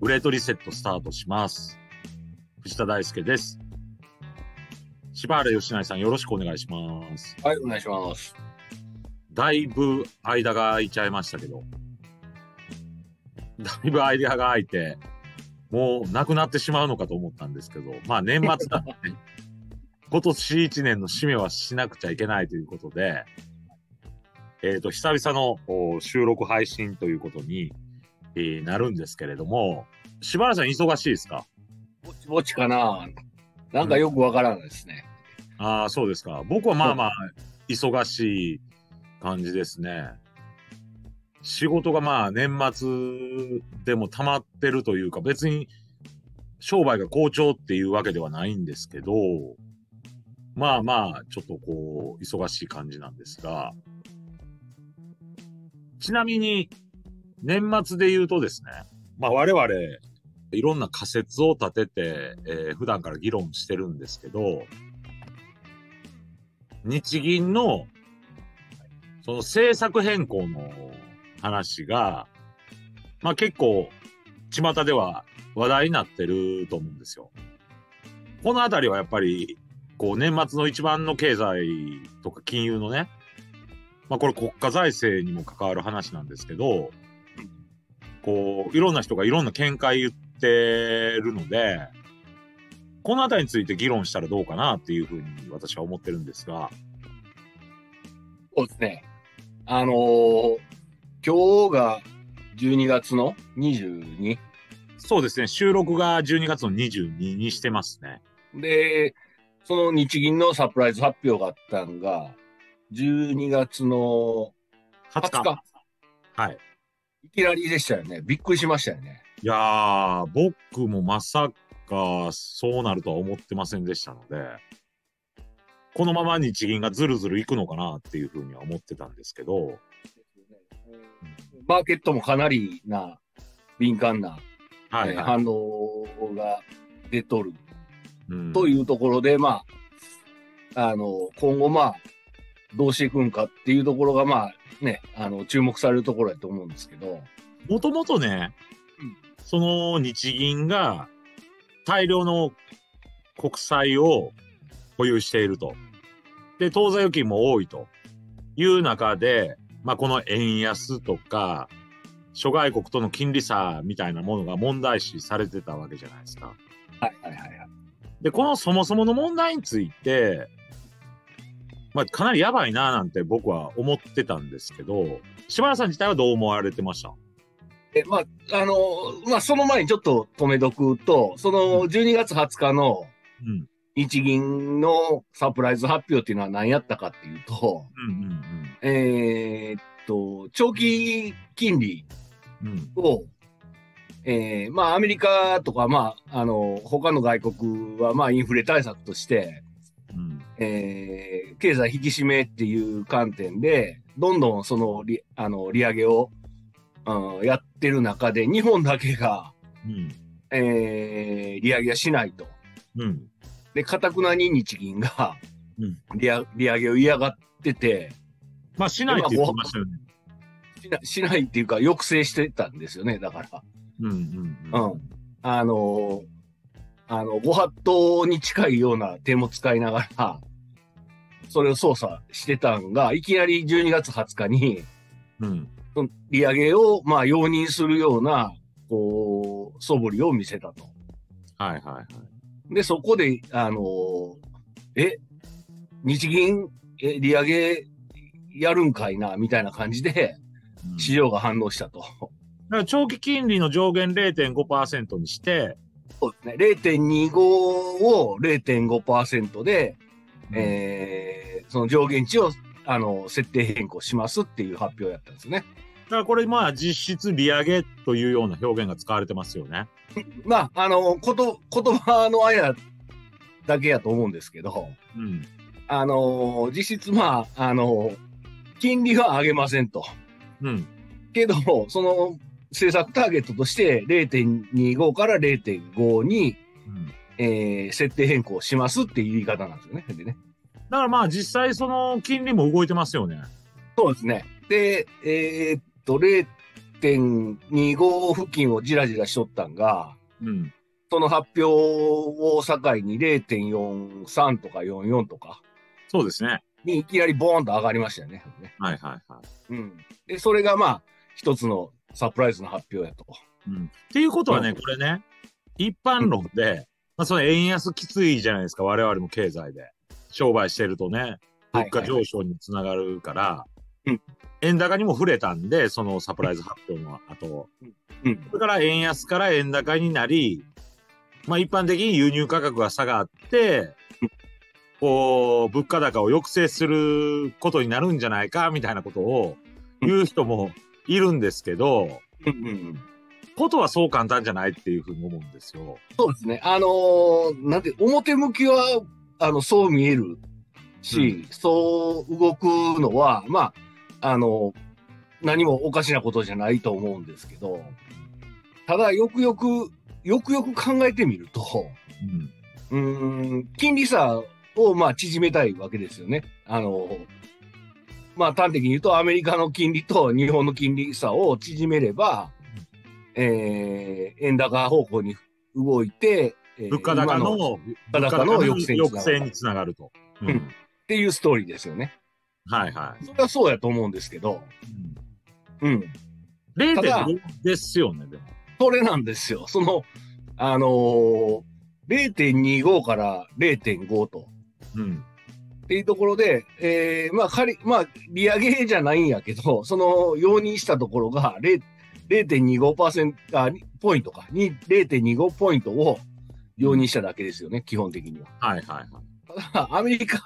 グレートリセットスタートします。藤田大輔です。柴原義成さんよろしくお願いします。はい、お願いします。だいぶ間が空いちゃいましたけど。だいぶ間が空いて、もうなくなってしまうのかと思ったんですけど、まあ年末なんで、ね、今年一年の締めはしなくちゃいけないということで、えっ、と、久々のお収録配信ということに、えーなるんですけれども、柴原さん忙しいですか？ぼちぼちかななんかよくわからないですね。ああ、そうですか。僕はまあまあ、忙しい感じですね。仕事がまあ年末でも溜まってるというか、別に商売が好調っていうわけではないんですけど、まあまあ、ちょっとこう、忙しい感じなんですが、ちなみに、年末で言うとですね、まあ我々、いろんな仮説を立てて、えー普段から議論してるんですけど、日銀の、その政策変更の話が、まあ結構、巷では話題になってると思うんですよ。このあたりはやっぱり、こう年末の一番の経済とか金融のね、まあこれ国家財政にも関わる話なんですけど、こう、いろんな人がいろんな見解言ってるので、このあたりについて議論したらどうかなっていうふうに私は思ってるんですが、そうですね。あのー今日が12月の 22? そうですね、収録が12月の22にしてますね。で、その日銀のサプライズ発表があったのが、12月の20 20日。日。はい。いきなりでしたよね。びっくりしましたよね。いやー、僕もまさかそうなるとは思ってませんでしたので、このまま日銀がずるずるいくのかなっていうふうには思ってたんですけど、マーケットもかなりな敏感な、はい、はいえー反応が出とるうんというところで、まあ、あの、今後まあ、どうしていくんかっていうところがまあね、あの、注目されるところだと思うんですけど、もともとね、うんその日銀が大量の国債を保有していると。で、当座預金も多いという中で、まあ、この円安とか、諸外国との金利差みたいなものが問題視されてたわけじゃないですか。はいはいはいはい。で、このそもそもの問題について、まあ、かなりやばいななんて僕は思ってたんですけど、柴原さん自体はどう思われてました？え、まあ、あの、まあ、その前にちょっと止めとくと、その12月20日のうん。日銀のサプライズ発表っていうのは何やったかっていうと、うんうんえーっと、長期金利うん。うん。を、えーまあ、アメリカとか、まあ、あの、他の外国は、まあ、インフレ対策として、うん。えー経済引き締めっていう観点で、どんどんその利、あの、利上げを、うんやってる中で、日本だけが、うん。えー利上げはしないと。うん。で、かたくなに日銀がうん利上、げを嫌がってて、まあ、しないって言ってましたよね。しなしないっていうか、抑制してたんですよね、だから。うんうんうん。うんあの、あの、ご法度に近いような手も使いながら、それを操作してたんが、いきなり12月20日に、うん。その利上げを、まあ、容認するような、こう、素振りを見せたと。はいはいはい。で、そこで、あの、え、日銀、え、利上げやるんかいな、みたいな感じで、うん市場が反応したと。だから長期金利の上限0.5%にして、そうですね。0.25を0.5%で、えーその上限値を、あの、設定変更しますっていう発表やったんですね。だからこれまあ実質利上げというような表現が使われてますよね。まあ、あの、こと、言葉のあやだけやと思うんですけど、うん。あの、実質まあ、あの、金利は上げませんと。うん。けど、その政策ターゲットとして0.25から0.5に、うんえー設定変更しますっていう言い方なんですよね。でね。だからまあ実際その金利も動いてますよね。そうですね。で、えーっと、0 0.25付近をじらじらしとったんが、うん。その発表を境に0.43とか44とかそうですね。にいきなりボーンと上がりましたよね。はいはいはい。うん。で、それがまあ、一つのサプライズの発表やと。うん。っていうことはね、うんこれね、一般論で、まあ、その円安きついじゃないですか、我々も経済で。商売してるとね、物価上昇につながるから、うん。円高にも触れたんで、そのサプライズ発表の後、うん。それから円安から円高になり、まあ一般的に輸入価格が下がって、こう、物価高を抑制することになるんじゃないか、みたいなことを言う人もいるんですけど、うん。うん。ことはそう簡単じゃないっていうふうに思うんですよ。そうですね。あのーなんて、表向きは、あの、そう見えるし、そう動くのは、まあ、あの何もおかしなことじゃないと思うんですけど、ただ、よくよく、よくよく考えてみると、うん。うーん、金利差を、まあ、縮めたいわけですよね。あの、まあ、端的に言うと、アメリカの金利と日本の金利差を縮めれば、えー、円高方向に動いて、えー物価高今の、物価高の抑制につながる抑制につながると。ううんっていうストーリーですよね。はいはい。それはそうやと思うんですけど、うん。ただ0.5ですよね、でも。それなんですよ。その、あのー、0.25から0.5と。うん。っていうところで、えー、まあ、仮、まあ、利上げじゃないんやけど、その、容認したところが、0 0.25%あ、ポイントか、に0.25ポイントを容認しただけですよね、基本的には。はいはいはい。ただ、アメリカ、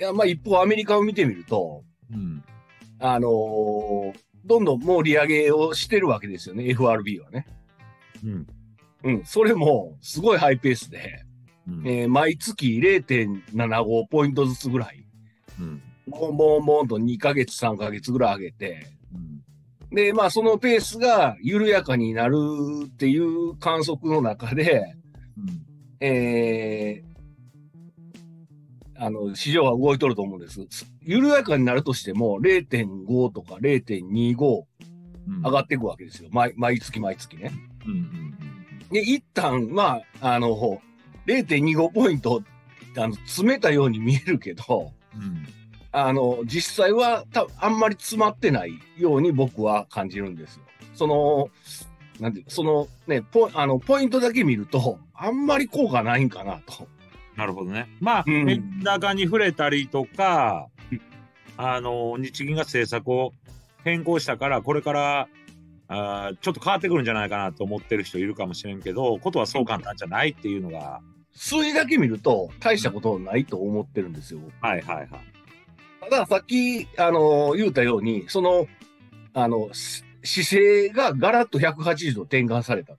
いや、まあ、一方アメリカを見てみると、うん。あのーどんどんもう利上げをしてるわけですよね、FRB はね。うん。うん、それも、すごいハイペースで、うん。えー毎月0.75ポイントずつぐらい、うん。ボンボンボンと2ヶ月、3ヶ月ぐらい上げて、うんで、まあ、そのペースが緩やかになるっていう観測の中で、えー、あの、市場は動いとると思うんです。緩やかになるとしても、0.5とか0.25うん。上がっていくわけですよ。毎毎月毎月ね。うんうんで、一旦、まあ、あの、0.25ポイント、あの、詰めたように見えるけど、うん。うん。あの、実際はたあんまり詰まってないように僕は感じるんですよ。その、なんてそのね、ポあのポイントだけ見ると、あんまり効果ないんかなと。なるほどね。まあ、うん円高に触れたりとかうん、あの、日銀が政策を変更したから、これから、あーちょっと変わってくるんじゃないかなと思ってる人いるかもしれんけど、ことはそう簡単じゃないっていうのが、数字だけ見ると、大したことないと思ってるんですよ。はいはいはい。ただ、さっき、あの、言うたように、その、あの、し姿勢がガラッと180度転換されたと。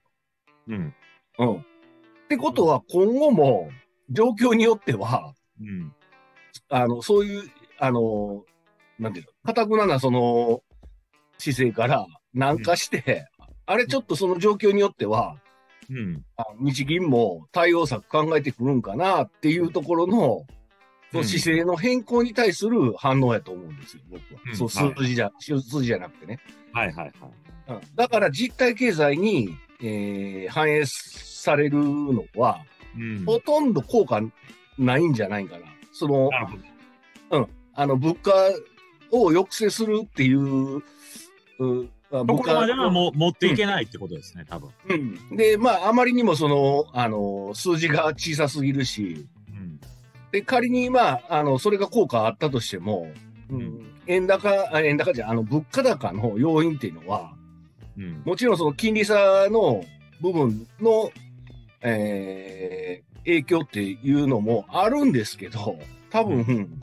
うん。うん。ってことは、今後も、状況によっては、うん。あの、そういう、あの、なんていうの、かたくななその姿勢から軟化して、あれちょっとその状況によっては、うん。あ日銀も対応策考えてくるんかなっていうところの、その姿勢の変更に対する反応やと思うんですよ、僕は。うんそう、数字じゃ、数字じゃなくてね。はいはいはい。うんだから実体経済に、えー反映されるのは、うん。ほとんど効果ないんじゃないかな。その、なるほど。あの、物価を抑制するっていう、うあそこまではう、もう持っていけないってことですね、多分。うん。で、まあ、あまりにもその、あの、数字が小さすぎるし、うん。で、仮に、まあ、あの、それが効果あったとしても、うん、円高、あ円高じゃ、あの、物価高の要因っていうのは、うん。もちろんその金利差の部分の、えー影響っていうのもあるんですけど、多分、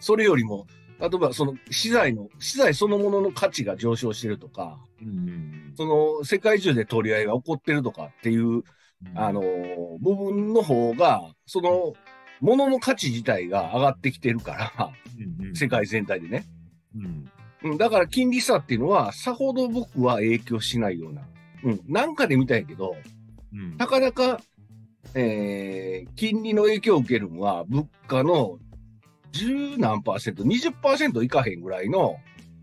それよりも、例えばその資材の、資材そのものの価値が上昇してるとか、うん。その世界中で取り合いが起こってるとかっていう、あの、部分の方が、その、ものの価値自体が上がってきてるから、うん、世界全体でね。うん。うん、だから金利差っていうのは、さほど僕は影響しないような。うん、なんかで見たんやけど、うん。なかなか、えー、金利の影響を受けるのは、物価の10何パーセント、20%いかへんぐらいの、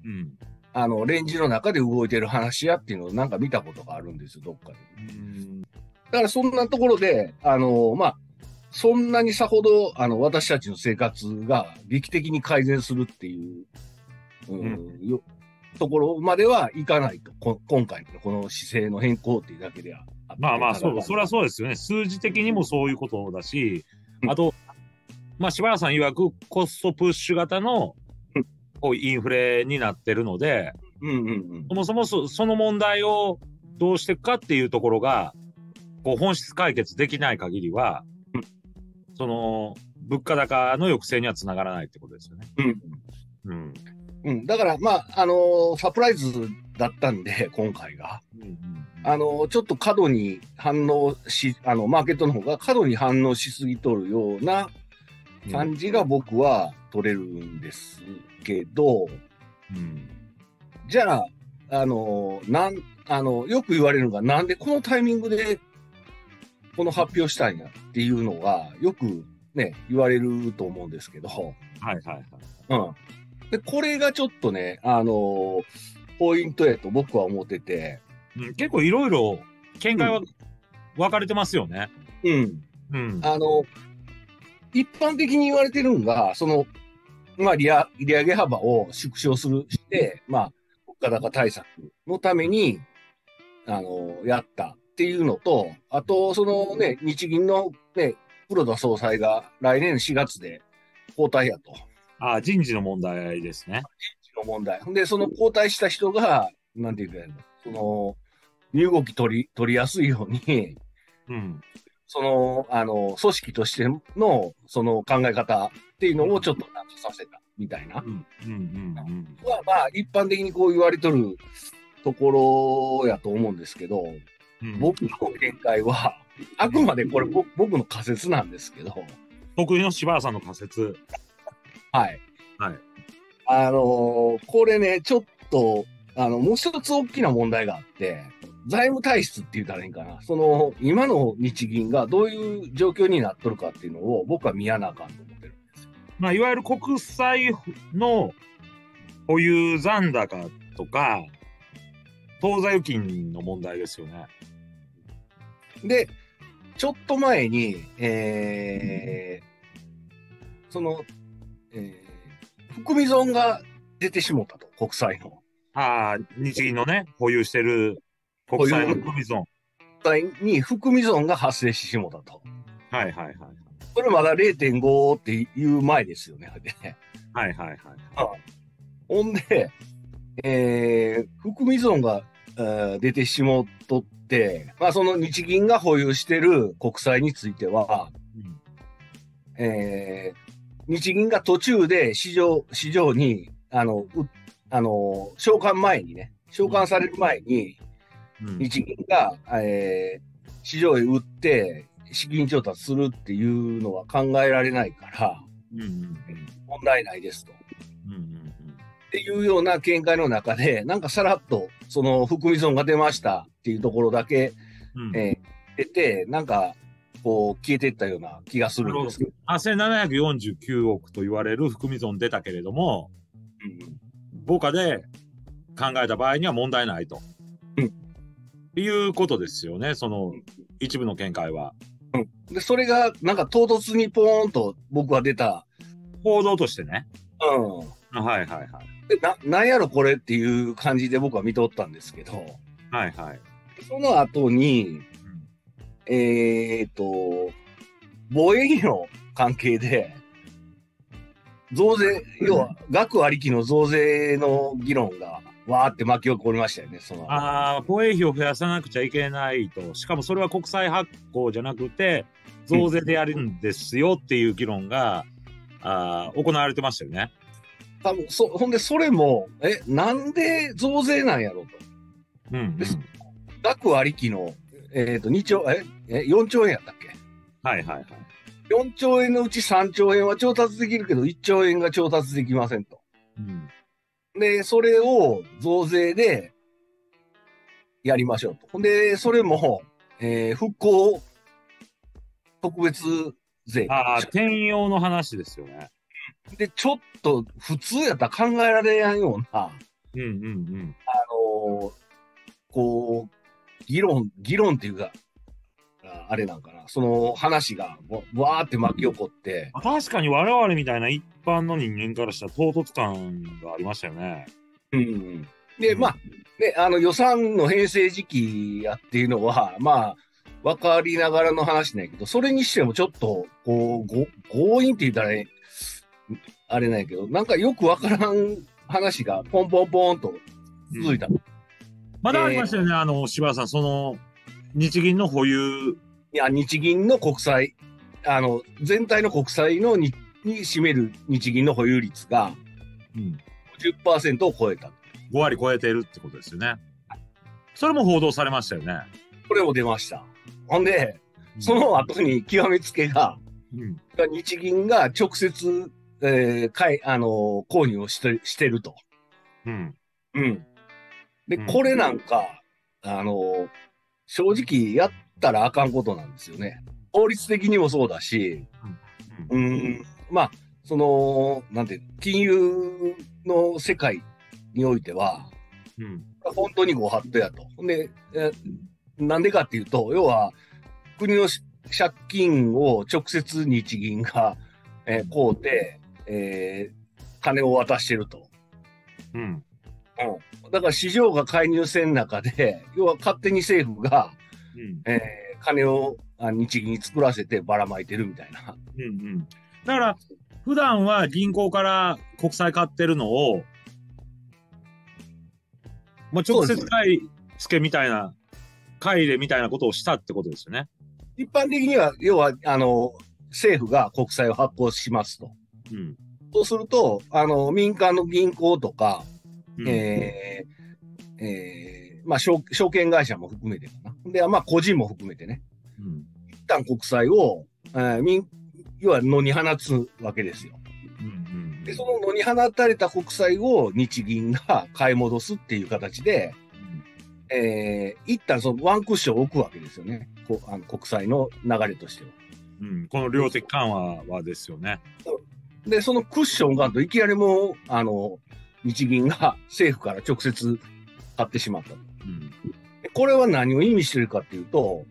うん。あの、レンジの中で動いてる話やっていうのをなんか見たことがあるんですよ、どっかで。うんだからそんなところで、あの、まあ、そんなにさほど、あの、私たちの生活が劇的に改善するっていう、うんよところまではいかないと。こ今回のこの姿勢の変更っていうだけでは。まあまあ、そう、それはそうですよね。数字的にもそういうことだしう、んあと、まあ、柴原さん曰くコストプッシュ型のうんこうインフレになってるので、うんうんうんそもそもそその問題をどうしていくかっていうところが、こう本質解決できない限りはうん、その、物価高の抑制にはつながらないってことですよね。うんうん。うん。だから、まあ、あのサプライズだったんで、今回が。あのちょっと過度に反応し、あの、マーケットの方が過度に反応しすぎとるような感じが僕は取れるんですけど、うん。じゃあ、あの、なん、あの、よく言われるのが、なんでこのタイミングで、この発表したんやっていうのが、よくね、言われると思うんですけど、はいはいはい。うん。で、これがちょっとね、あの、ポイントやと僕は思ってて、うん、結構いろいろ見解は分かれてますよね。うん。うん。あの、一般的に言われてるのが、その、まあ、利上利上げ幅を縮小するして、まあ、物価高対策のために、あの、やったっていうのと、あと、そのね、日銀のね、黒田総裁が来年4月で交代やと。あ人事の問題ですね。の問題。で、その交代した人が、なんて言うかその、身動き取り、取りやすいように、うん。その、あの、組織としての、その考え方っていうのをちょっとなんかさせた、みたいなう。ん。うん。うん。は、まあ、一般的にこう言われとるところやと思うんですけど、うん。僕の見解は、あくまでこれぼ僕の仮説なんですけど、得意の柴原さんの仮説。はい。はい。あのーこれね、ちょっと、あの、もう一つ大きな問題があって、財務体質って言ったらいいんかな。その、今の日銀がどういう状況になっとるかっていうのを僕は見やなあかんと思ってるんですよ。まあ、いわゆる国債の保有残高とか、当座預金の問題ですよね。で、ちょっと前に、えー、その、えー、含み損が出てしもったと、国債の。ああ、日銀のね、保有してる国債の含み損。国債に含み損が発生してしもったと。はいはいはい。これまだ0.5っていう前ですよね。ではいはいはい。ほんで、えー、含み損が、えー出てしもっとって、まあその日銀が保有してる国債については、うん。えー日銀が途中で市場、市場に、あの、うあの、償還前にね、償還される前に、うん。日銀が、えー市場へ売って、資金調達するっていうのは考えられないから、うんうん。問題ないですと。うんうんうんっていうような見解の中で、なんかさらっと、その含み損が出ましたっていうところだけ、うんえー出て、なんか、こう、消えていったような気がするんですけど。8749億と言われる含み損出たけれども、うんで考えた場合には問題ないと。うんいうことですよね、その一部の見解は。で、それが、なんか唐突にポーンと僕は出た。報道としてね。うん。あはいはいはい。でな、なんやろこれっていう感じで僕は見とったんですけど、はいはい。その後に、えーっと、防衛費の関係で、増税、要は、額ありきの増税の議論が、わーって巻き起こりましたよね、その。ああ、防衛費を増やさなくちゃいけないと。しかもそれは国債発行じゃなくて、増税でやるんですよっていう議論が、あー行われてましたよね。多分そ、ほんで、それも、え、なんで増税なんやろと。うん、うん。です額ありきの、えーっと、2兆、え、え、4兆円やったっけ？はいはいはい。4兆円のうち3兆円は調達できるけど、1兆円が調達できませんと。うん。で、それを増税でやりましょうと。ほんで、それも、えー復興特別税。ああ、転用の話ですよね。で、ちょっと普通やったら考えられやんような、うんうんあのこう、議論、議論っていうか、ああれなんかな、その話がわわーって巻き起こって、うん。確かに我々みたいな一般の人間からしたら唐突感がありましたよね。うん。で、うんまあ、ね、あの予算の編成時期やっていうのは、まあ、わかりながらの話なんやけど、それにしてもちょっと、こう、ご強引って言ったらね、あれなんやけど、なんかよくわからん話がポンポンポンと続いた。まだありましたよね、あの、柴田さん、その、日銀の保有、いや、日銀の国債、あの、全体の国債のにに占める日銀の保有率がうん、10%を超えた。5割超えてるってことですよね。それも報道されましたよね。これも出ました。ほんで、その後に極めつけが、うん、日銀が直接、えー、買い、あのー購入をしてしてると。うん、うん。で、うんこれなんか、あのー正直やったらあかんことなんですよね。法律的にもそうだし、ううん、まあ、その、なんて金融の世界においては、うん、本当にご法度やと。で、えなんでかっていうと、要は、国のし借金を直接日銀が、えー買うて、えー金を渡してると。うん、だから市場が介入せん中で、要は勝手に政府が、うん、えー金をあ日銀に作らせてばらまいてるみたいな。うん、うん。だから、普段は銀行から国債買ってるのを、もう直接買い付けみたいな、買い入れみたいなことをしたってことですよね。一般的には、要は、あの、政府が国債を発行しますと。うん。そうすると、あの、民間の銀行とか、うんえーえーまあ証、証券会社も含めてかな。で、まあ、個人も含めてね。うん一旦国債を、えー民、要は野に放つわけですよ。うんで、その野に放たれた国債を日銀が買い戻すっていう形で、えー一旦そのワンクッション置くわけですよね。こあの国債の流れとしては。うん、この量的緩和はですよね。で、そのクッションがあるといきなりもう、あの、日銀が政府から直接買ってしまったと。うんでこれは何を意味してるかっていうと、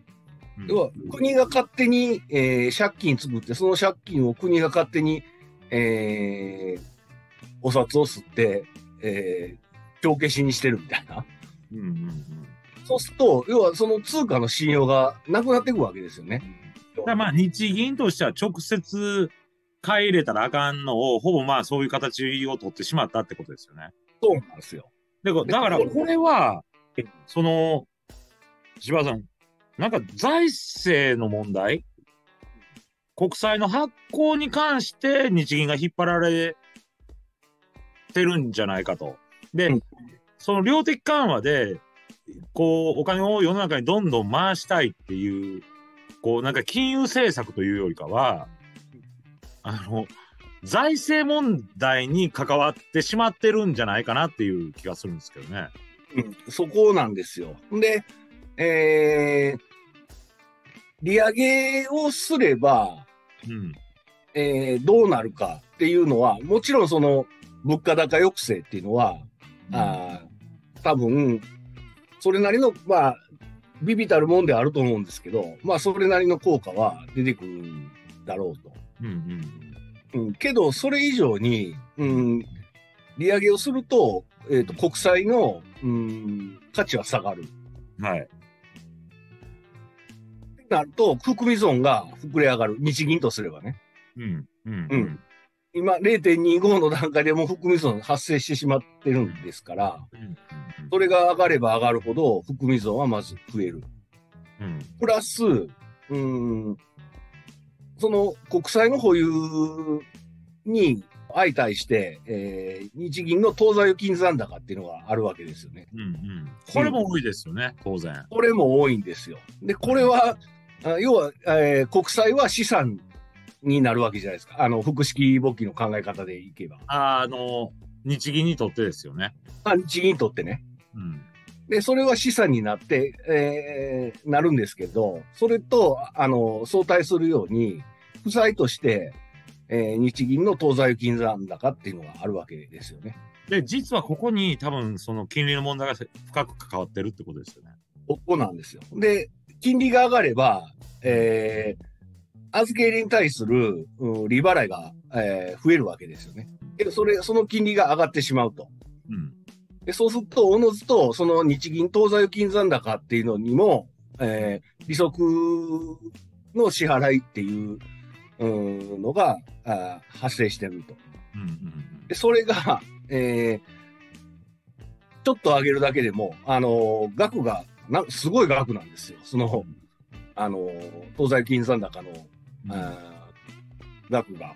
うん要は国が勝手に、えー借金作って、その借金を国が勝手に、えーお札を吸って、えー帳消しにしてるみたいな。うんうんうんそうすると、要はその通貨の信用がなくなっていくわけですよね。だまあ日銀としては直接買い入れたらあかんのを、ほぼまあそういう形を取ってしまったってことですよね。そうなんですよ。でこだからこれは、その、柴田さん、なんか財政の問題？国債の発行に関して日銀が引っ張られてるんじゃないかと。で、うんその量的緩和で、こう、お金を世の中にどんどん回したいっていう、こう、なんか金融政策というよりかは、あの、財政問題に関わってしまってるんじゃないかなっていう気がするんですけどね。うん、そこなんですよ。で、えー利上げをすれば、うん。えーどうなるかっていうのは、もちろんその物価高抑制っていうのは、あー多分、それなりの、まあ、ビビたるもんであると思うんですけど、まあ、それなりの効果は出てくるんだろうと。うんうんうん、けど、それ以上に、うん、利上げをすると、えっ、と、国債の、うん、価値は下がる。うん。はい。なると、含み損が膨れ上がる。日銀とすればね。うん。うん。うん今、0.25の段階でもう含み損発生してしまってるんですから、うん。それが上がれば上がるほど、含み損はまず増える。うん。プラス、うん、その国債の保有に相対して、えー日銀の当座預金残高っていうのがあるわけですよね。うん。うん。これも多いですよね、当然。これも多いんですよ。で、これは、あ要は、えー国債は資産になるわけじゃないですか。あの、複式簿記の考え方でいけば。ああの、日銀にとってですよね。まあ、日銀にとってね。うん。で、それは資産になって、えーなるんですけど、それと、あの、相対するように、負債として、えー日銀の当座預金残高っていうのがあるわけですよね。で、実はここに多分その金利の問題が深く関わってるってことですよね。ここなんですよ。で、金利が上がれば、えー預け入れに対する、うん利払いが、えー増えるわけですよね。けど、それ、その金利が上がってしまうと。うん。でそうすると、おのずと、その日銀当座預金残高っていうのにも、えー利息の支払いっていううんのがあー発生してると。うんうんで、それが、えーちょっと上げるだけでも、あのー額がな、すごい額なんですよ。その、あのー当座預金残高の、うん。あはいー額が。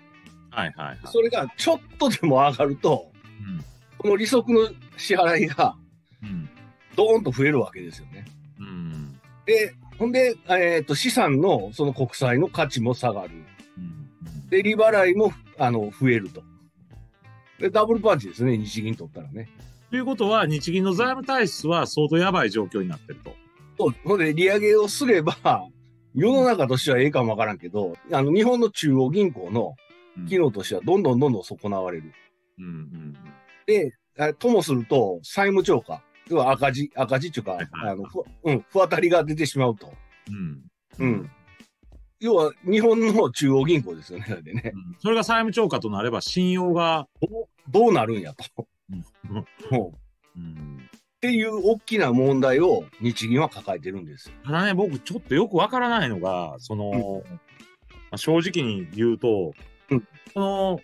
はいはい。それがちょっとでも上がると、うん。この利息の支払いがうん。ドーンと増えるわけですよね。うん。で、ほんで、えっ、と、資産のその国債の価値も下がる。うん。で、利払いも、あの、増えると。で、ダブルパンチですね、日銀取ったらね。ということは、日銀の財務体質は相当やばい状況になってると。そうほんで、利上げをすれば、世の中としてはええかもわからんけど、あの、日本の中央銀行のうん機能としてはどんどんどんどん損なわれる。うんうんで、あともすると、債務超過、要は赤字、赤字っていうか、あの、ふ、うん、不当たりが出てしまうと。うん。うん。要は、日本の中央銀行ですよね。でね。うんそれが債務超過となれば信用が、どうなるんやと。うんっていう大きな問題を日銀は抱えてるんですよ。ただね、僕ちょっとよくわからないのが、その、まあ正直に言うと、うんこの、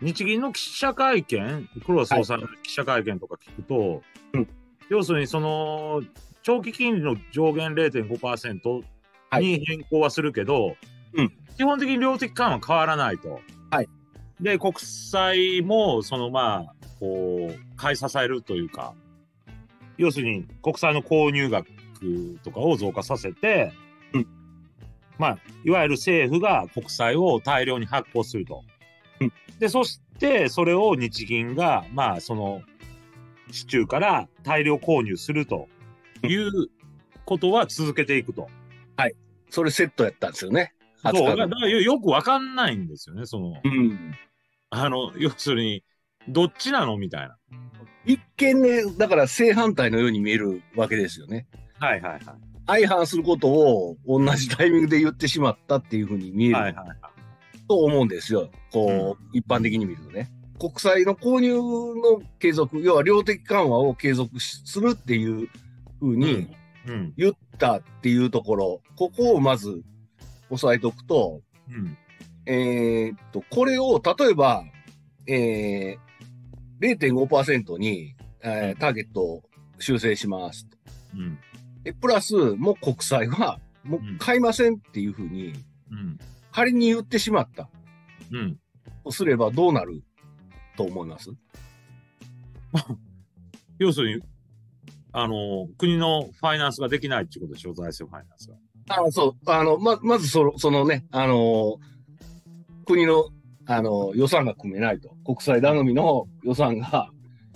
日銀の記者会見、黒田総裁の記者会見とか聞くと、うん。要するにその、長期金利の上限0.5%はい。に変更はするけど、うん。基本的に量的緩和変わらないと。はい。で、国債も、そのまあ、こう、買い支えるというか、要するに国債の購入額とかを増加させて、うん。まあ、いわゆる政府が国債を大量に発行すると。うんで、そして、それを日銀が、まあ、その、市中から大量購入するということは続けていくと。それセットやったんですよね。そう、20日だからよよくわかんないんですよね、その、うん。あの、要するに、どっちなのみたいな。一見ね、だから正反対のように見えるわけですよね。はいはいはい。相反することを同じタイミングで言ってしまったっていうふうに見えるはいはいはい。と思うんですよ。こう、一般的に見るとね。国債の購入の継続、要は量的緩和を継続しするっていうふうにうん。言ったっていうところ、ここをまず押さえておくと、うん。えーっと、これを例えば、えー、0.5%に、えーターゲットを修正しますと。うん。でプラス、もう国債は、もう買いませんっていうふうに、うん。仮に言ってしまったうん。とすればどうなる？と思います？要するに、あの、国のファイナンスができないっていうことでしょ、財政ファイナンスが。あそう、あの、ま、まずその、そのね、あのー国の、あの予算が組めないと。国債頼みの予算が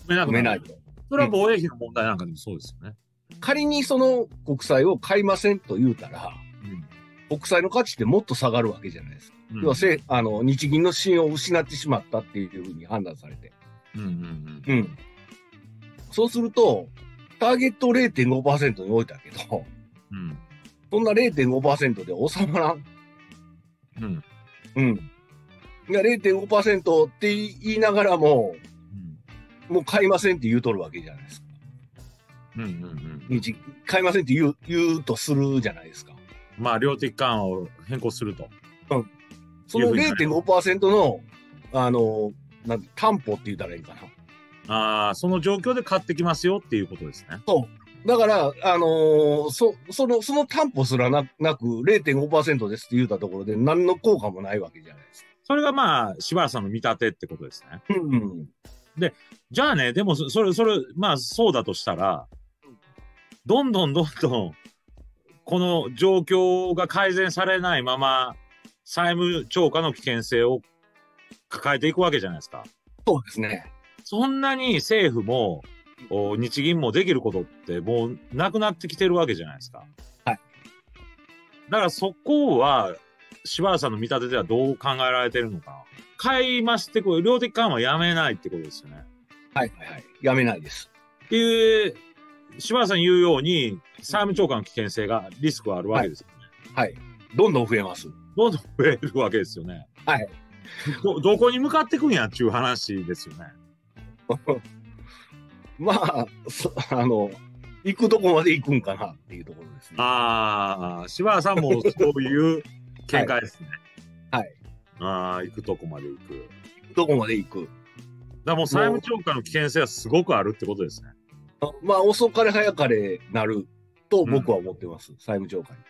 組めないと。それは防衛費の問題なんかでもそうですよね。仮にその国債を買いませんと言うたら、国債の価値ってもっと下がるわけじゃないですか。うん。要はせあの日銀の信用を失ってしまったっていうふうに判断されて。うんうんうん。そうすると、ターゲットを0.5%に置いたけど、うん。うん。そんな0.5%で収まらん。うん。うん。いや、0.5%って言いながらも、もう買いませんって言うとるわけじゃないですか。うん。うん。うん。日買いませんって言う、言うとするじゃないですか。まあ、量的緩和を変更すると。そのいうふうになる0.5%の、あの、なんて担保って言ったらいいんかな。ああ、その状況で買ってきますよっていうことですね。だから、あのーそ、その、その担保すらななく0.5%ですって言ったところで何の効果もないわけじゃないですか。それがまあ、柴原さんの見立てってことですね。うん。じゃあね、でもそ、それ、それ、まあ、そうだとしたら、どんどんどんどん、この状況が改善されないまま、債務超過の危険性を抱えていくわけじゃないですか。そうですね。そんなに政府も、お日銀もできることってもうなくなってきてるわけじゃないですか。はい。だからそこは、柴原さんの見立てではどう考えられてるのかな。買い増してこう、量的緩和やめないってことですよね。はいはいはい。やめないです。っていう、柴原さん言うように、債務超過の危険性が、リスクはあるわけですよね。はい。どんどん増えます。どんどん増えるわけですよね。はい。ど、どこに向かってくんやっていう話ですよね。まあ、そあの、行くとこまで行くんかなっていうところですね。ああ、柴原さんもそういう見解ですね。はい。ああ、行くとこまで行く。行くとこまで行く。だもう債務超過の危険性はすごくあるってことですね。まあ、遅かれ早かれなると僕は思ってます。債務超過に。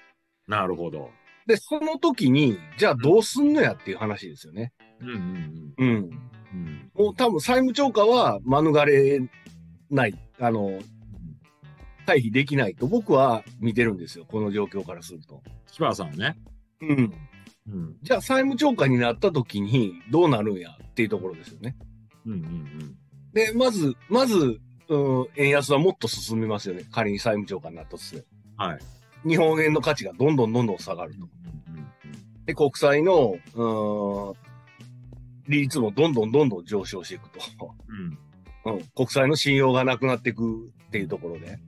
なるほど。で、その時に、じゃあどうすんのやっていう話ですよね。うんうんうん。うん。うん。もう多分債務超過は免れない。あの、回避できないと僕は見てるんですよ。この状況からすると。柴原さんはね。うん。うん。じゃあ債務超過になった時にどうなるんやっていうところですよね。うんうんうん。で、まず、まず、うん、円安はもっと進みますよね。仮に債務超過になったとすればはい。日本円の価値がどんどんどんどん下がると。うんで、国債の、うーん、利率もどんどんどんどん上昇していくと。うん。うん、国債の信用がなくなっていくっていうところで。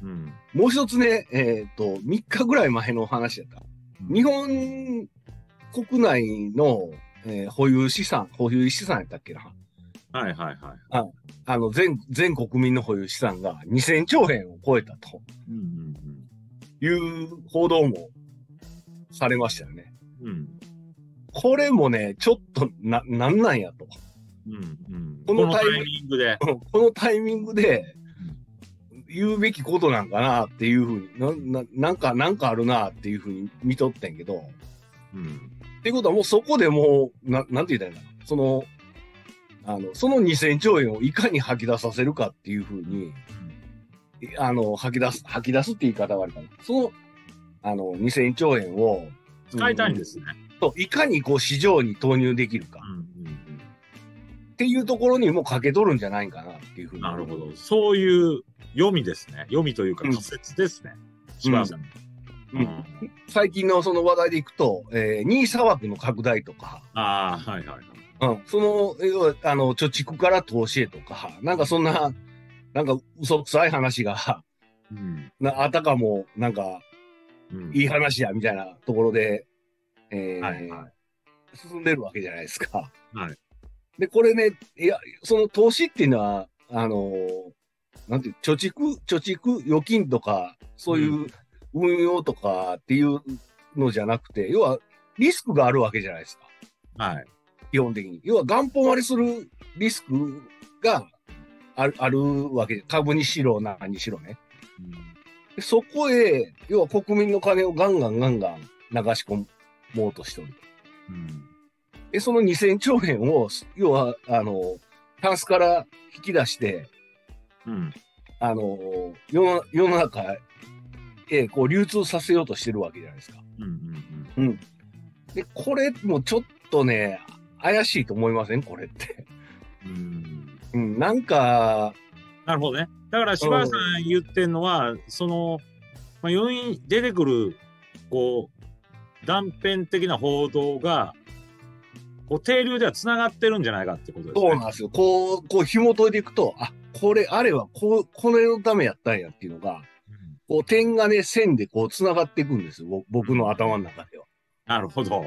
うん。もう一つね、えっ、と、3日ぐらい前の話だった。日本国内の、えー保有資産、保有資産やったっけな。はいはいはい。あの、全、全国民の保有資産が2000兆円を超えたとうんうんいう報道もされましたよね。うん。うん。これもね、ちょっとな、なんなんやと。うんうん。ここのタイミングで。うんこのタイミングで言うべきことなんかなっていうふうにな、な、なんか、なんかあるなっていうふうに見とってんけど、うん。っていうことはもうそこでもう、ななんて言ったらいいんだろう。その、あの、その2000兆円をいかに吐き出させるかっていうふうに、あの、吐き出す、吐き出すって言い方はあるかな。その、あの、2000兆円を、使いたいんですね。と、いかにこう市場に投入できるかうんうんっていうところにもかけ取るんじゃないかなっていうふうに。うん。なるほど。そういう読みですね。読みというかうん仮説ですね。うん最近のその話題でいくと、えー、ニーサ枠の拡大とか、ああ、はいはいはい。うん、その、要はあの、貯蓄から投資へとか、なんかそんな、なんか嘘くさい話が、うん。なあたかも、なんか、うんいい話や、みたいなところで、えーはいは進んでるわけじゃないですか。はい。で、これね、いや、その投資っていうのは、あのーなんていう、貯蓄、貯蓄、預金とか、そういう運用とかっていうのじゃなくて、要はリスクがあるわけじゃないですか。はい。基本的に。要は元本割れするリスクがあるあるわけで、株にしろ何にしろね。でそこへ、要は国民の金をガンガンガンガン流し込もうとしておる。うん。で、その2000兆円を、要は、あの、タンスから引き出して、うん。あの、世の世の中へこう流通させようとしてるわけじゃないですか。うん。うん。で、これもちょっとね、怪しいと思いません？これって。うん。うん、なんか、なるほどね。だから柴原さん言ってんのは、その、まあ、要因出てくる、こう、断片的な報道が、こう、定流では繋がってるんじゃないかってことですね。そうなんですよ。こう、こう紐解いていくと、あ、これ、あれは、こう、これのためやったんやっていうのが、こう、点がね、線でこう、繋がっていくんですよ。ぼ僕の頭の中では。なるほど。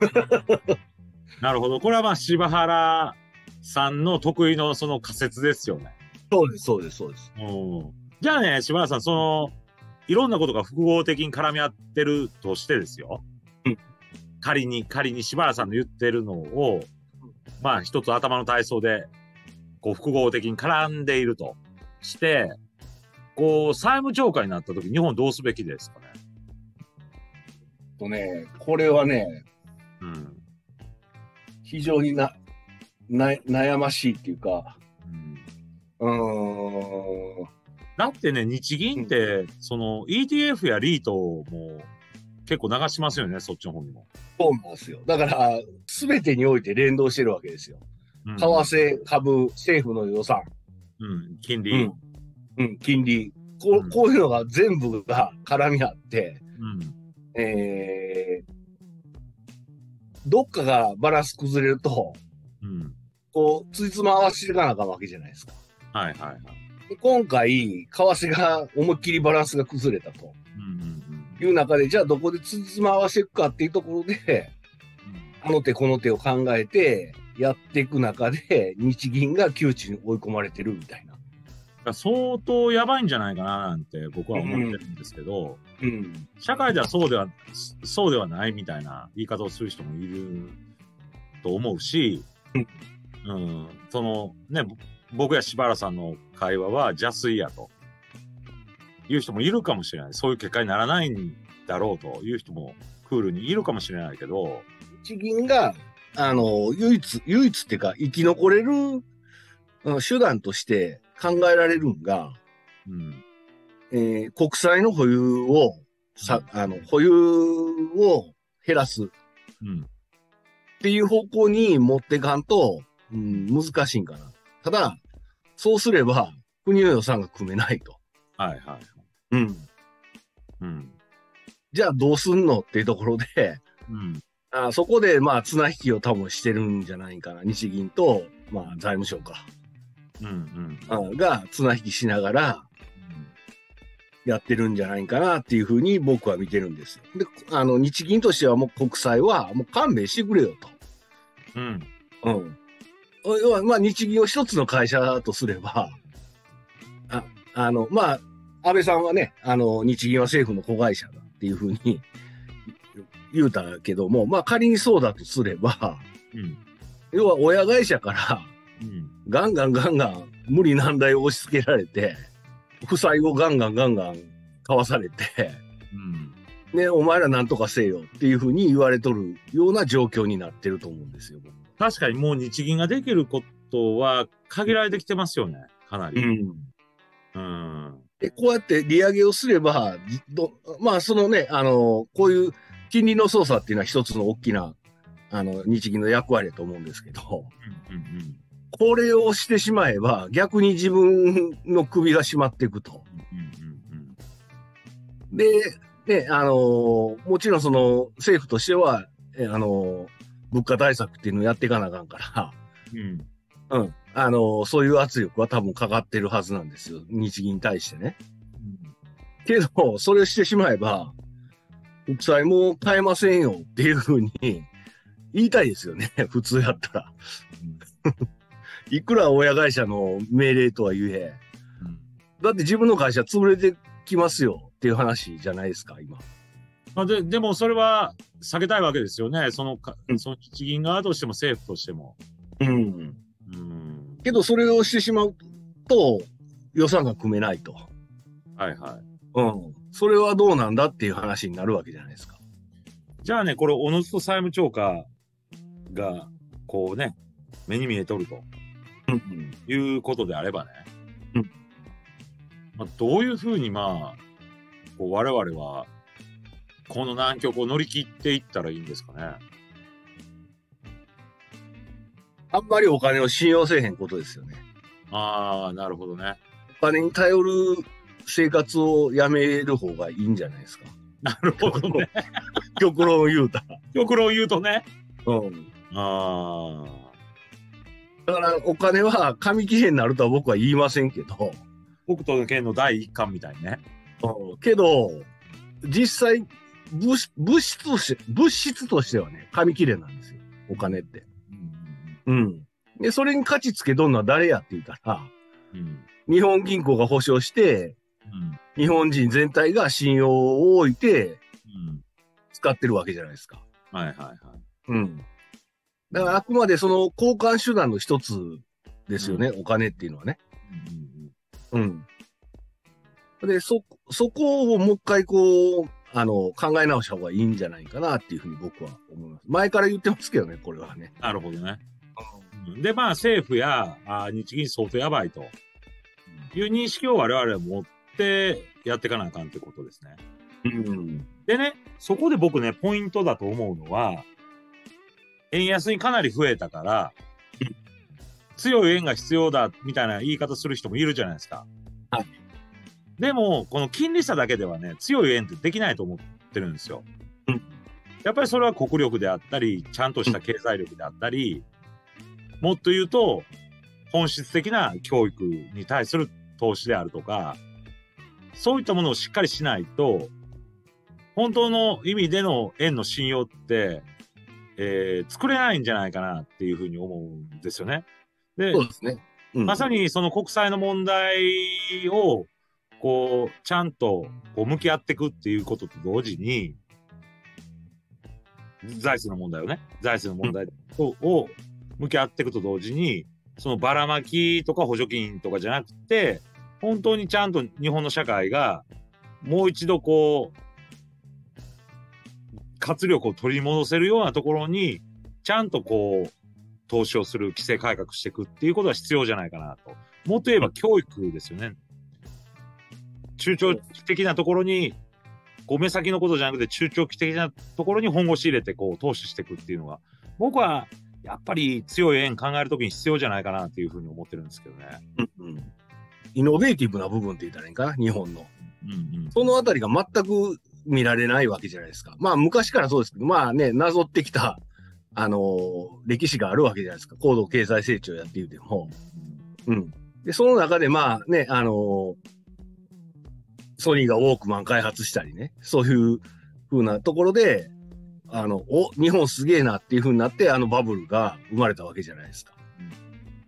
なるほど。これはまあ柴原さんの得意のその仮説ですよね。そうです、そうです、そうです。うん。じゃあね、柴原さん、その、いろんなことが複合的に絡み合ってるとしてですよ。うん仮に、仮に柴原さんの言ってるのを、まあ一つ頭の体操で、こう複合的に絡んでいるとして、こう債務超過になった時、日本どうすべきですかね？とね、これはね、うん。非常にな、な、悩ましいっていうか、うんうーん、だってね、日銀って、その ETF やリートも結構流しますよね、そっちの方にも。そうなんですよ。だから、すべてにおいて連動してるわけですよ。うん為替、株、政府の予算、うん、金利。うん、うん、金利、こうんうこういうのが全部が絡み合って、うん。えー、どっかがバランス崩れると、うん。こう、ついつま合わせていかなあかんわけじゃないですか。はいはいはい。で今回、為替が思いっきりバランスが崩れたとうんうんうん。いう中で、じゃあどこでついつま合わせていくかっていうところで、あの手この手を考えてやっていく中で、日銀が窮地に追い込まれてるみたい相当やばいんじゃないかななんて僕は思ってるんですけど、うん。社会ではそうでは、そうではないみたいな言い方をする人もいると思うし、うん、そのね、ぼ僕や柴原さんの会話は邪推やという人もいるかもしれない。そういう結果にならないんだろうという人もクールにいるかもしれないけど、日銀が、あの、唯一、唯一っていうか、生き残れるうん手段として考えられるんが、うん、えー国債の保有を、さ、あの、保有を減らすっうん、ていう方向に持っていかんと、うん、難しいんかな。ただ、そうすれば、国の予算が組めないと。はいはい。うん。うん、じゃあどうすんのっていうところで、うん、あそこで、まあ、綱引きを多分してるんじゃないかな。日銀と、まあ、財務省か。うん、うん。あが、綱引きしながら、やってるんじゃないかなっていうふうに僕は見てるんですよ。で、あの、日銀としてはもう国債はもう勘弁してくれようん、と。うん。要は、まあ、日銀を一つの会社とすれば、あ、あの、まあ、安倍さんはね、あの、日銀は政府の子会社だっていうふうに言うたけども、まあ、仮にそうだとすれば、うん、要は親会社からうん、ガンガンガンガン無理難題を押し付けられて、負債をガンガンガンガン買わされて、うん。ね、お前らなんとかせよっていうふうに言われとるような状況になってると思うんですよ。確かにもう日銀ができることは限られてきてますよね。かなり。ん。うん。で、こうやって利上げをすれば、まあ、そのね、あの、こういう金利の操作っていうのは一つの大きな、あの、日銀の役割だと思うんですけど、うんうんこれをしてしまえば、逆に自分の首が締まっていくと。うんうんで、ね、あのーもちろんその政府としては、えあのー物価対策っていうのをやっていかなあかんかうんうん。ら、うん。あのーそういう圧力は多分かかってるはずなんですよ。日銀に対してね。けど、それをしてしまえば、国債も買えませんよっていうふうに言いたいですよね。普通やったら。いくら親会社の命令とは言え、うんだって自分の会社潰れてきますよっていう話じゃないですか、今。まあ、ででもそれは避けたいわけですよね。そのかうんその日銀側としても政府としても。うん。うん。けど、それをしてしまうと、予算が組めないと。はいはい。うん。それはどうなんだっていう話になるわけじゃないですか。じゃあね、これ、おのずと債務超過が、こうね、目に見えとるとうん。いうことであればね。うんまあ、どういうふうに、まあ、こう我々は、この難局を乗り切っていったらいいんですかね。あんまりお金を信用せえへんことですよね。ああ、なるほどね。お金に頼る生活をやめる方がいいんじゃないですか。なるほどね。極論を言うたら。極論言うとね。うん。ああ。だから、お金は紙切れになるとは僕は言いませんけど、北斗の拳の第一巻みたいにね。うん、けど、実際物、物質として、物質としてはね、紙切れなんですよ。お金って。うん。で、それに価値つけとんのは誰やって言ったら、うん。日本銀行が保証して、うん。日本人全体が信用を置いてうん。使ってるわけじゃないですか。はいはいはい。うん。だからあくまでその交換手段の一つですよね、お金っていうのはね。うん。で、そ、そこをもう一回こう、あの、考え直した方がいいんじゃないかなっていうふうに僕は思います。前から言ってますけどね、これはね。なるほどね。うんで、まあ政府やあ日銀相当やばいという認識を我々は持ってやっていかなあかんってことですね。うん。でね、そこで僕ね、ポイントだと思うのは、円安にかなり増えたから、強い円が必要だみたいな言い方する人もいるじゃないですか。はい。でも、この金利差だけではね、強い円ってできないと思ってるんですよ。うんやっぱりそれは国力であったり、ちゃんとした経済力であったり、もっと言うと、本質的な教育に対する投資であるとか、そういったものをしっかりしないと、本当の意味での円の信用って、えー、作れないんじゃないかなっていうふうに思うんですよね。で、そうですね。うん、まさにその国際の問題を、こう、ちゃんとこう向き合っていくっていうことと同時に、財政の問題をね、財政の問題を,、を向き合っていくと同時に、そのばらまきとか補助金とかじゃなくて、本当にちゃんと日本の社会がもう一度こう、活力を取り戻せるようなところに、ちゃんとこう、投資をする規制改革していくっていうことは必要じゃないかなと。もっと言えば教育ですよね。中長期的なところに、こう目先のことじゃなくて中長期的なところに本腰入れてこう投資していくっていうのが、僕はやっぱり強い円考えるときに必要じゃないかなっていうふうに思ってるんですけどね。うんうん、イノベーティブな部分って言ったらいいかな、日本の。うんうん、そのあたりが全く見られないわけじゃないですか。まあ昔からそうですけど、まあね、なぞってきた、あのー、歴史があるわけじゃないですか。高度経済成長やって言うても。うん。で、その中でまあね、あのー、ソニーがウォークマン開発したりね、そういう風なところで、あの、お、日本すげえなっていう風になって、あのバブルが生まれたわけじゃないですか。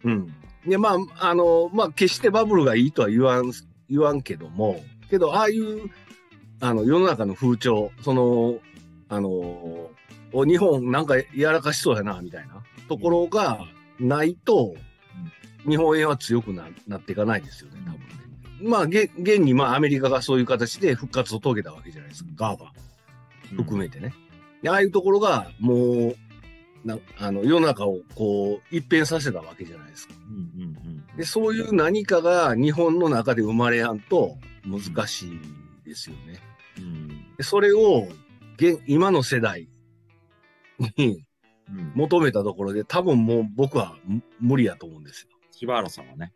うん。で、まあ、あの、まあ、決してバブルがいいとは言わん、言わんけども、けど、ああいう、あの、世の中の風潮、その、あの、お日本なんかやらかしそうやな、みたいなところがないと、日本円は強くななっていかないですよね、多分ね。まあ、現に、まあ、アメリカがそういう形で復活を遂げたわけじゃないですか、ガーバ含めてね。ああいうところが、もう、なあの世の中をこう一変させたわけじゃないですか。うんうんうん、でそういう何かが日本の中で生まれやんと難しいですよね。うん、でそれを現今の世代に求めたところで、多分もう僕は無理やと思うんですよ。柴原さんはね。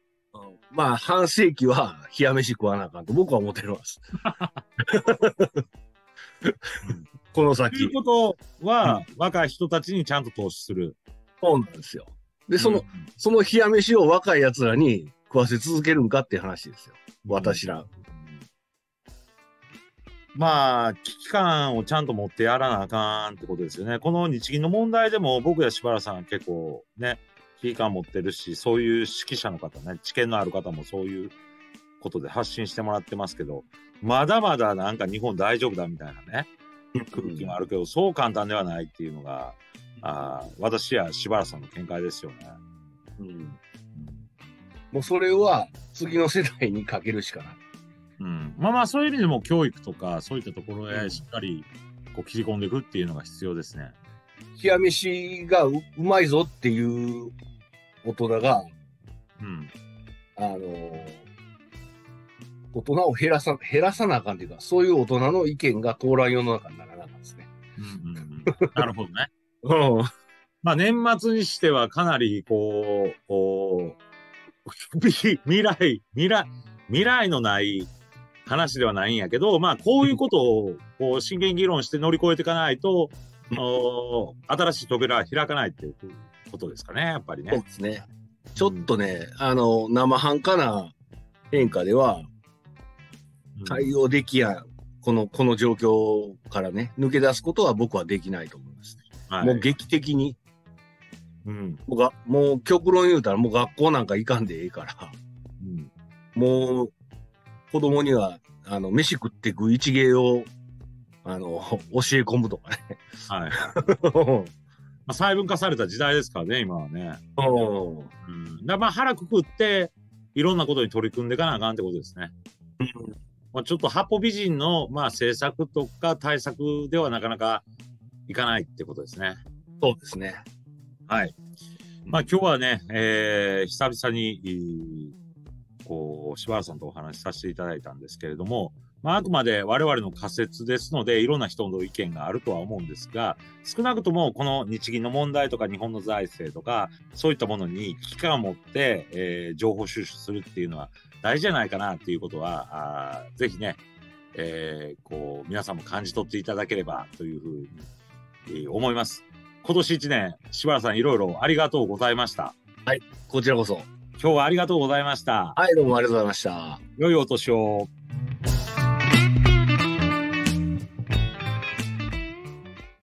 まあ、半世紀は冷や飯食わなあかんと僕は思ってます。この先。ということは、うん、若い人たちにちゃんと投資する。そうなんですよ。で、その、うん、その冷や飯を若い奴らに食わせ続けるんかっていう話ですよ。私ら。まあ、危機感をちゃんと持ってやらなあかんってことですよね。この日銀の問題でも僕や柴原さん結構ね、危機感持ってるし、そういう指揮者の方ね、知見のある方もそういうことで発信してもらってますけど、まだまだなんか日本大丈夫だみたいなね、空気もあるけど、そう簡単ではないっていうのが、あ私や柴原さんの見解ですよね。うん。もうそれは次の世代にかけるしかない。うん。まあまあそういう意味でも教育とかそういったところへしっかりこう切り込んでいくっていうのが必要ですね。冷や飯がうまいぞっていう大人が、うん。あのー大人を減らさ、減らさなあかんというか、そういう大人の意見が通らん世の中にならなかったですね。うんうんうん、なるほどね。うん。まあ年末にしてはかなりこう、こう、未来、未来、未来のない話ではないんやけど、まあこういうことをこう真剣議論して乗り越えていかないと、お新しい扉は開かないっていうことですかね、やっぱりね。そうですね。ちょっとね、うん、あの、生半可な変化では、対応できや、この、この状況からね、抜け出すことは僕はできないと思います、はい、もう劇的に。うん。もうが、もう極論言うたらもう学校なんか行かんでええから、うん、もう子供には、あの、飯食ってく一芸を、あの、教え込むとかね。はい。まあ、細分化された時代ですからね、今はね。うん。だまあ腹くくって、いろんなことに取り組んでいかなあかんってことですね。うんまあ、ちょっと八方美人の、まあ、政策とか対策ではなかなかいかないってことですね。そうですね。はい。まあ今日はね、えー、久々に、こう、柴原さんとお話しさせていただいたんですけれども、まあ、あくまで我々の仮説ですので、いろんな人の意見があるとは思うんですが、少なくともこの日銀の問題とか日本の財政とか、そういったものに危機感を持って、えー、情報収集するっていうのは大事じゃないかなっていうことは、あぜひね、えー、こう、皆さんも感じ取っていただければというふうに、えー思います。今年一年、柴原さんいろいろありがとうございました。はいこちらこそ。今日はありがとうございました。はい、どうもありがとうございました。良いお年を。